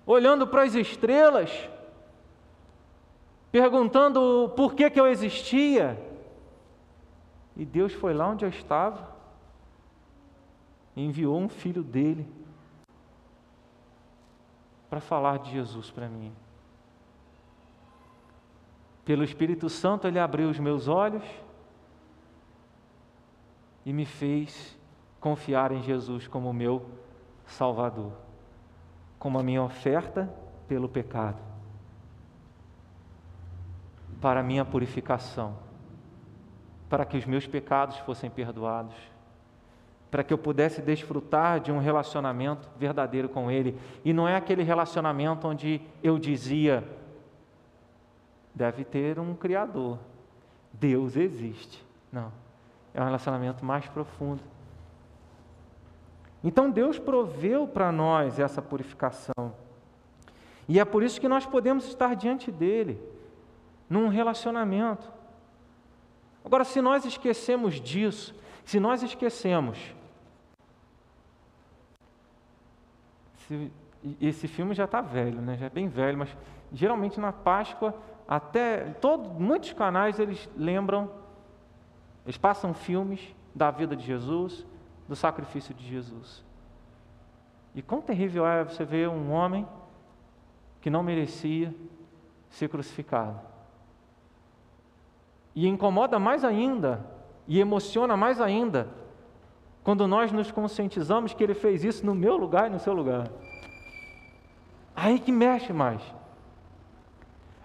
olhando para as estrelas, perguntando por que, que eu existia. E Deus foi lá onde eu estava, enviou um filho dele para falar de Jesus para mim. Pelo Espírito Santo, ele abriu os meus olhos e me fez confiar em Jesus como meu Salvador como a minha oferta pelo pecado, para a minha purificação, para que os meus pecados fossem perdoados, para que eu pudesse desfrutar de um relacionamento verdadeiro com Ele. E não é aquele relacionamento onde eu dizia, deve ter um Criador, Deus existe. Não, é um relacionamento mais profundo então Deus proveu para nós essa purificação. E é por isso que nós podemos estar diante dele, num relacionamento. Agora, se nós esquecemos disso, se nós esquecemos. Se, esse filme já está velho, né? já é bem velho, mas geralmente na Páscoa, até todo, muitos canais eles lembram, eles passam filmes da vida de Jesus, do sacrifício de Jesus. E quão terrível é você ver um homem que não merecia ser crucificado. E incomoda mais ainda, e emociona mais ainda, quando nós nos conscientizamos que ele fez isso no meu lugar e no seu lugar. Aí que mexe mais.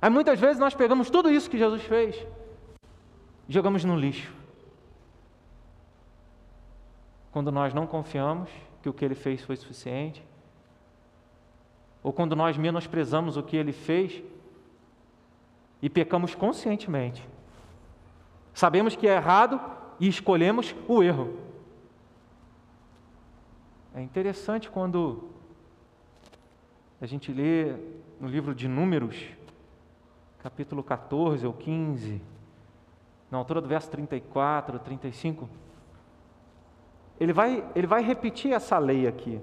Aí muitas vezes nós pegamos tudo isso que Jesus fez e jogamos no lixo quando nós não confiamos que o que ele fez foi suficiente, ou quando nós menosprezamos o que ele fez e pecamos conscientemente. Sabemos que é errado e escolhemos o erro. É interessante quando a gente lê no livro de Números, capítulo 14 ou 15, na altura do verso 34, 35, ele vai, ele vai repetir essa lei aqui.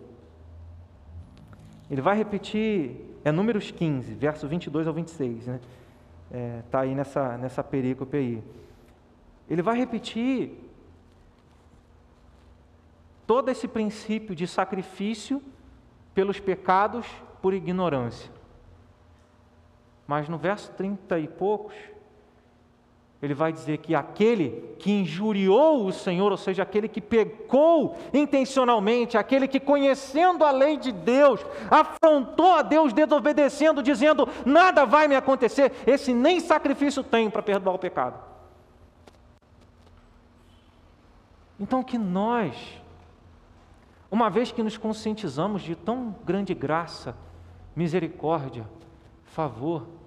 Ele vai repetir, é Números 15, verso 22 ao 26, né? Está é, tá aí nessa, nessa perícope aí. Ele vai repetir todo esse princípio de sacrifício pelos pecados por ignorância. Mas no verso 30 e poucos, ele vai dizer que aquele que injuriou o Senhor, ou seja, aquele que pecou intencionalmente, aquele que conhecendo a lei de Deus, afrontou a Deus desobedecendo, dizendo: nada vai me acontecer, esse nem sacrifício tem para perdoar o pecado. Então que nós, uma vez que nos conscientizamos de tão grande graça, misericórdia, favor,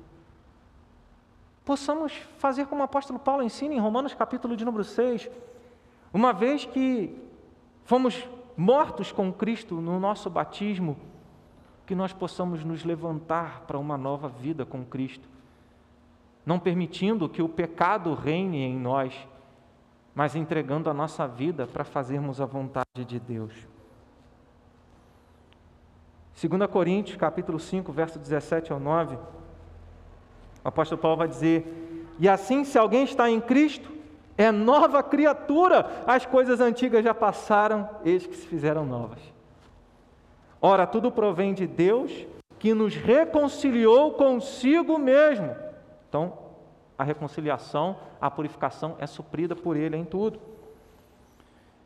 possamos fazer como o apóstolo Paulo ensina em Romanos capítulo de número 6, uma vez que fomos mortos com Cristo no nosso batismo, que nós possamos nos levantar para uma nova vida com Cristo, não permitindo que o pecado reine em nós, mas entregando a nossa vida para fazermos a vontade de Deus. 2 Coríntios, capítulo 5, verso 17 ao 9, o apóstolo Paulo vai dizer: E assim, se alguém está em Cristo, é nova criatura, as coisas antigas já passaram, eis que se fizeram novas. Ora, tudo provém de Deus, que nos reconciliou consigo mesmo. Então, a reconciliação, a purificação é suprida por Ele em tudo.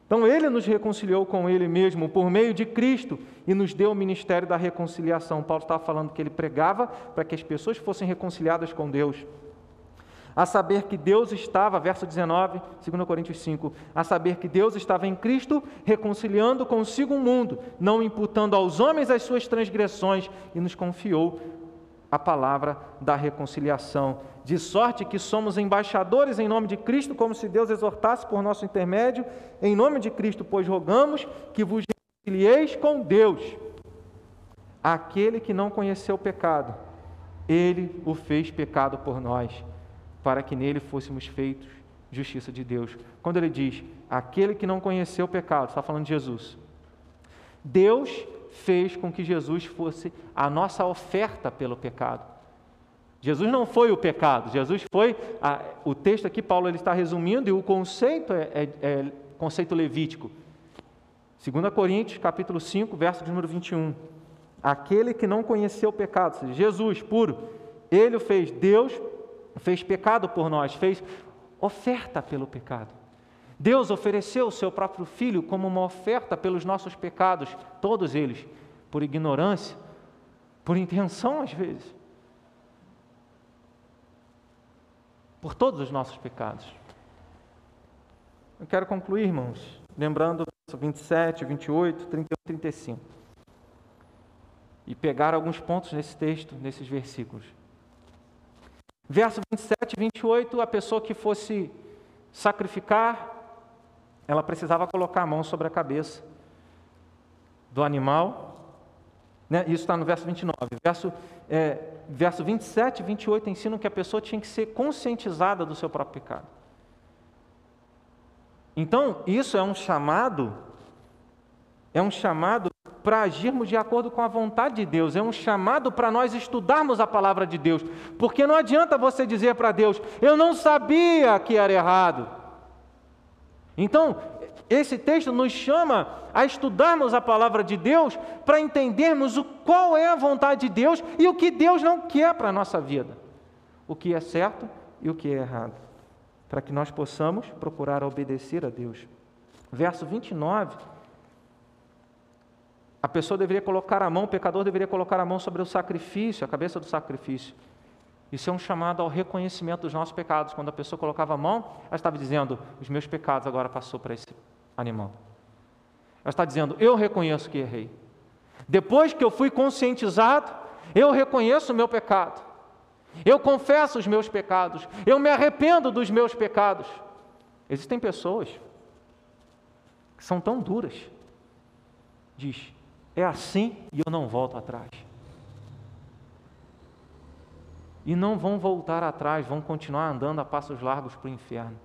Então ele nos reconciliou com ele mesmo por meio de Cristo e nos deu o ministério da reconciliação. Paulo estava falando que ele pregava para que as pessoas fossem reconciliadas com Deus. A saber que Deus estava, verso 19, 2 Coríntios 5, a saber que Deus estava em Cristo reconciliando consigo o mundo, não imputando aos homens as suas transgressões, e nos confiou a palavra da reconciliação de sorte que somos embaixadores em nome de Cristo, como se Deus exortasse por nosso intermédio, em nome de Cristo, pois rogamos que vos reconcilieis com Deus. Aquele que não conheceu o pecado, ele o fez pecado por nós, para que nele fôssemos feitos justiça de Deus. Quando ele diz, aquele que não conheceu o pecado, está falando de Jesus. Deus fez com que Jesus fosse a nossa oferta pelo pecado. Jesus não foi o pecado, Jesus foi. A, o texto aqui, Paulo ele está resumindo, e o conceito é, é, é conceito levítico. 2 Coríntios, capítulo 5, verso número 21. Aquele que não conheceu o pecado, Jesus puro, ele o fez, Deus fez pecado por nós, fez oferta pelo pecado. Deus ofereceu o seu próprio filho como uma oferta pelos nossos pecados, todos eles, por ignorância, por intenção às vezes. por todos os nossos pecados. Eu quero concluir, irmãos, lembrando 27, 28, 31 e 35. E pegar alguns pontos nesse texto, nesses versículos. Verso 27 e 28, a pessoa que fosse sacrificar, ela precisava colocar a mão sobre a cabeça do animal. Né? Isso está no verso 29. Verso é, verso 27 e 28 ensinam que a pessoa tinha que ser conscientizada do seu próprio pecado. Então, isso é um chamado, é um chamado para agirmos de acordo com a vontade de Deus, é um chamado para nós estudarmos a palavra de Deus, porque não adianta você dizer para Deus, eu não sabia que era errado. Então, esse texto nos chama a estudarmos a palavra de Deus para entendermos o, qual é a vontade de Deus e o que Deus não quer para a nossa vida. O que é certo e o que é errado. Para que nós possamos procurar obedecer a Deus. Verso 29. A pessoa deveria colocar a mão, o pecador deveria colocar a mão sobre o sacrifício, a cabeça do sacrifício. Isso é um chamado ao reconhecimento dos nossos pecados. Quando a pessoa colocava a mão, ela estava dizendo: Os meus pecados agora passou para esse animal. Ela está dizendo: Eu reconheço que errei. Depois que eu fui conscientizado, eu reconheço o meu pecado. Eu confesso os meus pecados. Eu me arrependo dos meus pecados. Existem pessoas que são tão duras, diz, é assim e eu não volto atrás. E não vão voltar atrás, vão continuar andando a passos largos para o inferno.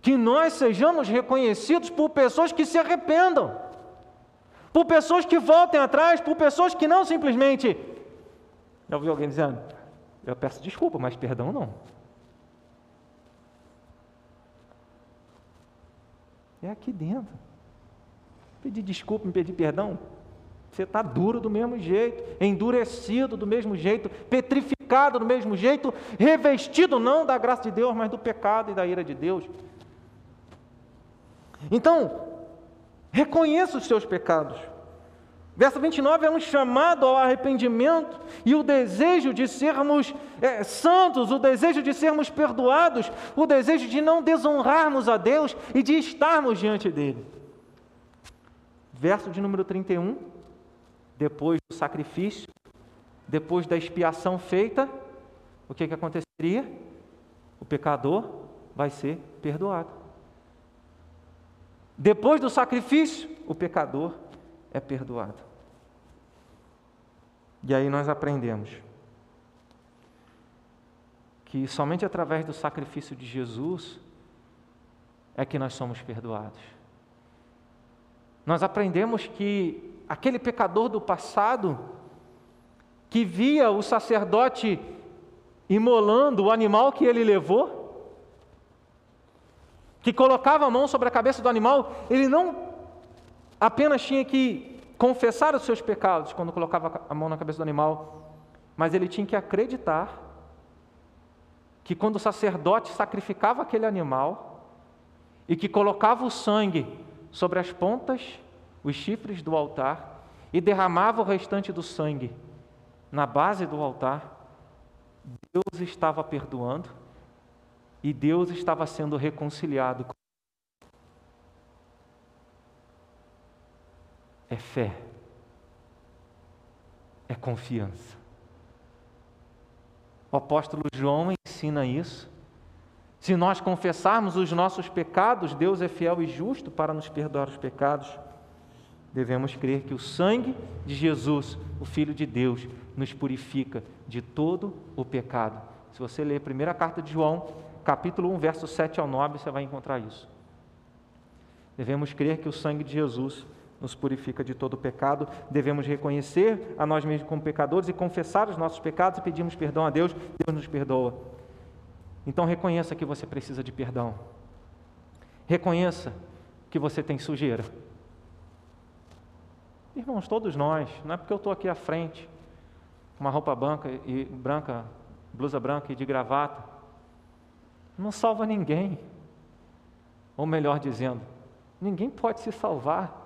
Que nós sejamos reconhecidos por pessoas que se arrependam, por pessoas que voltem atrás, por pessoas que não simplesmente. Já ouviu alguém dizendo? Eu peço desculpa, mas perdão não. É aqui dentro. Pedir desculpa, me pedir perdão. Você está duro do mesmo jeito, endurecido do mesmo jeito, petrificado do mesmo jeito, revestido não da graça de Deus, mas do pecado e da ira de Deus. Então, reconheça os seus pecados. Verso 29 é um chamado ao arrependimento e o desejo de sermos é, santos, o desejo de sermos perdoados, o desejo de não desonrarmos a Deus e de estarmos diante dele. Verso de número 31, depois do sacrifício, depois da expiação feita, o que, que aconteceria? O pecador vai ser perdoado. Depois do sacrifício, o pecador é perdoado. E aí nós aprendemos que somente através do sacrifício de Jesus é que nós somos perdoados. Nós aprendemos que aquele pecador do passado, que via o sacerdote imolando o animal que ele levou, que colocava a mão sobre a cabeça do animal, ele não apenas tinha que confessar os seus pecados quando colocava a mão na cabeça do animal, mas ele tinha que acreditar que quando o sacerdote sacrificava aquele animal e que colocava o sangue sobre as pontas, os chifres do altar e derramava o restante do sangue na base do altar, Deus estava perdoando e Deus estava sendo reconciliado é fé, é confiança. O apóstolo João ensina isso. Se nós confessarmos os nossos pecados, Deus é fiel e justo para nos perdoar os pecados. Devemos crer que o sangue de Jesus, o Filho de Deus, nos purifica de todo o pecado. Se você ler a primeira carta de João, capítulo 1, verso 7 ao 9, você vai encontrar isso. Devemos crer que o sangue de Jesus nos purifica de todo pecado. Devemos reconhecer a nós mesmos como pecadores e confessar os nossos pecados e pedirmos perdão a Deus. Deus nos perdoa. Então reconheça que você precisa de perdão. Reconheça que você tem sujeira. Irmãos, todos nós, não é porque eu estou aqui à frente, com uma roupa branca e branca, blusa branca e de gravata, não salva ninguém. Ou melhor dizendo, ninguém pode se salvar.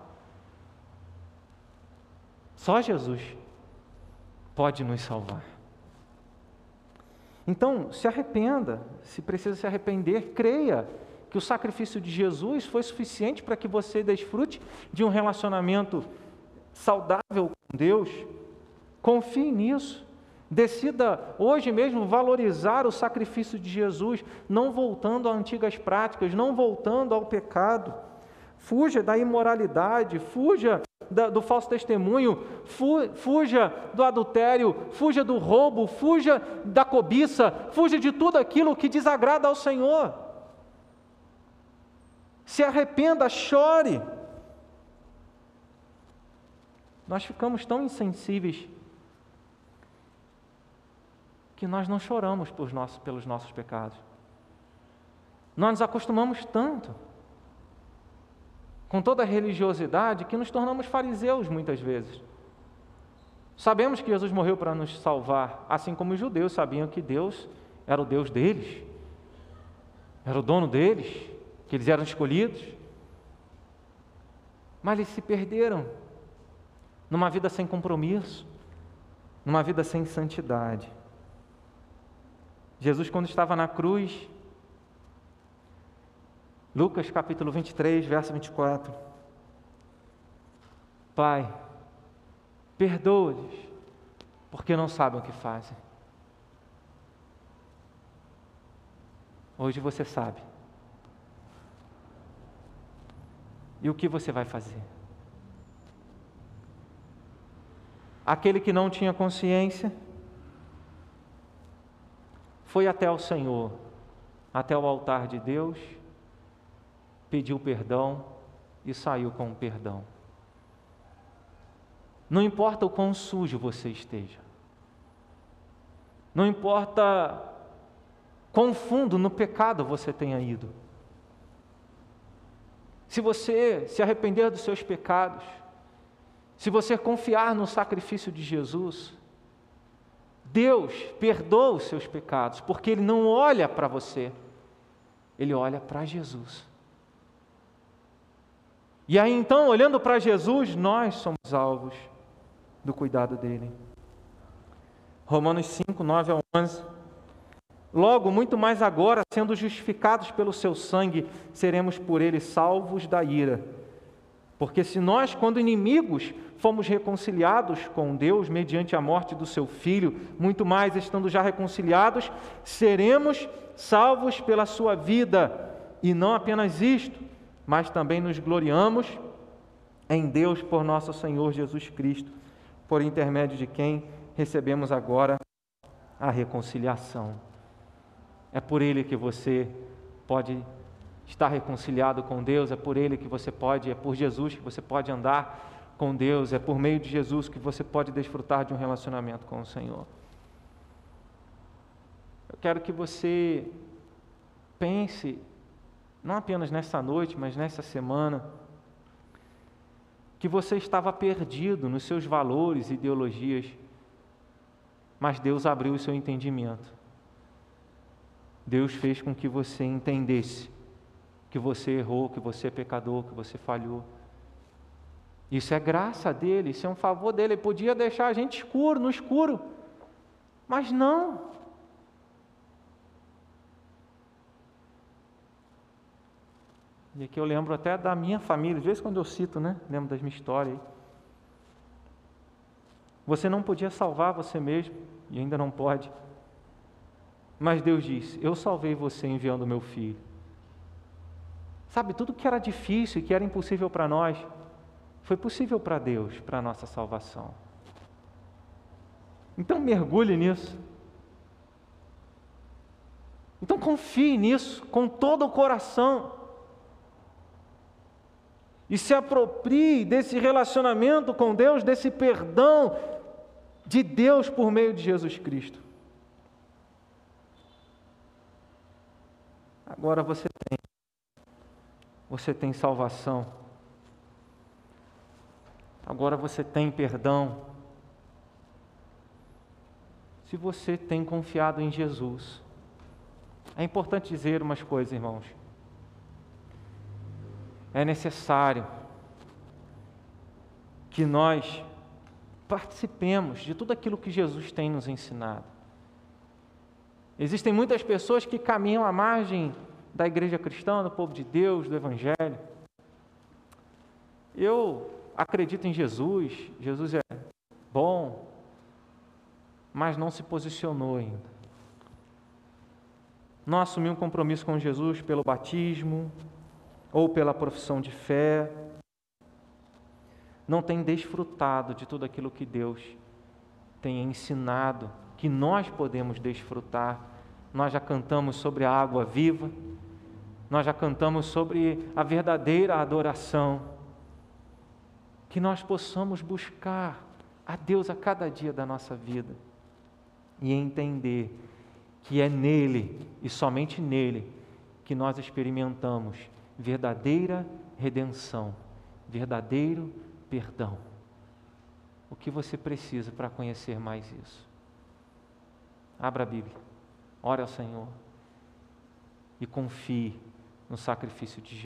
Só Jesus pode nos salvar. Então, se arrependa, se precisa se arrepender, creia que o sacrifício de Jesus foi suficiente para que você desfrute de um relacionamento saudável com Deus. Confie nisso. Decida hoje mesmo valorizar o sacrifício de Jesus, não voltando a antigas práticas, não voltando ao pecado. Fuja da imoralidade, fuja do falso testemunho, fuja do adultério, fuja do roubo, fuja da cobiça, fuja de tudo aquilo que desagrada ao Senhor. Se arrependa, chore. Nós ficamos tão insensíveis que nós não choramos pelos nossos pecados. Nós nos acostumamos tanto com toda a religiosidade que nos tornamos fariseus muitas vezes. Sabemos que Jesus morreu para nos salvar, assim como os judeus sabiam que Deus era o Deus deles, era o dono deles, que eles eram escolhidos. Mas eles se perderam numa vida sem compromisso, numa vida sem santidade. Jesus, quando estava na cruz, Lucas capítulo 23, verso 24: Pai, perdoa-lhes, porque não sabem o que fazem. Hoje você sabe. E o que você vai fazer? Aquele que não tinha consciência foi até o Senhor, até o altar de Deus, pediu perdão e saiu com o perdão. Não importa o quão sujo você esteja, não importa quão fundo no pecado você tenha ido, se você se arrepender dos seus pecados, se você confiar no sacrifício de Jesus, Deus perdoa os seus pecados, porque Ele não olha para você, Ele olha para Jesus. E aí então, olhando para Jesus, nós somos alvos do cuidado dele. Romanos 5, 9 a 11. Logo, muito mais agora, sendo justificados pelo seu sangue, seremos por ele salvos da ira. Porque se nós, quando inimigos, fomos reconciliados com Deus mediante a morte do seu filho, muito mais estando já reconciliados, seremos salvos pela sua vida. E não apenas isto, mas também nos gloriamos em Deus por nosso Senhor Jesus Cristo, por intermédio de quem recebemos agora a reconciliação. É por ele que você pode estar reconciliado com Deus, é por Ele que você pode, é por Jesus que você pode andar com Deus, é por meio de Jesus que você pode desfrutar de um relacionamento com o Senhor. Eu quero que você pense, não apenas nessa noite, mas nessa semana, que você estava perdido nos seus valores e ideologias, mas Deus abriu o seu entendimento. Deus fez com que você entendesse que você errou, que você é pecador, que você falhou. Isso é graça dele, isso é um favor dele. Ele podia deixar a gente escuro, no escuro, mas não. E aqui eu lembro até da minha família, de vez quando eu cito, né? Lembro das minhas histórias. Você não podia salvar você mesmo, e ainda não pode. Mas Deus disse: Eu salvei você enviando meu filho. Sabe, tudo que era difícil e que era impossível para nós, foi possível para Deus, para a nossa salvação. Então mergulhe nisso. Então confie nisso com todo o coração. E se aproprie desse relacionamento com Deus, desse perdão de Deus por meio de Jesus Cristo. Agora você tem você tem salvação. Agora você tem perdão. Se você tem confiado em Jesus. É importante dizer umas coisas, irmãos. É necessário que nós participemos de tudo aquilo que Jesus tem nos ensinado. Existem muitas pessoas que caminham à margem da igreja cristã, do povo de Deus, do Evangelho. Eu acredito em Jesus, Jesus é bom, mas não se posicionou ainda. Não assumiu um compromisso com Jesus pelo batismo ou pela profissão de fé. Não tem desfrutado de tudo aquilo que Deus tem ensinado, que nós podemos desfrutar. Nós já cantamos sobre a água viva, nós já cantamos sobre a verdadeira adoração. Que nós possamos buscar a Deus a cada dia da nossa vida e entender que é nele e somente nele que nós experimentamos verdadeira redenção, verdadeiro perdão. O que você precisa para conhecer mais isso? Abra a Bíblia, ore ao Senhor e confie no sacrifício de Jesus.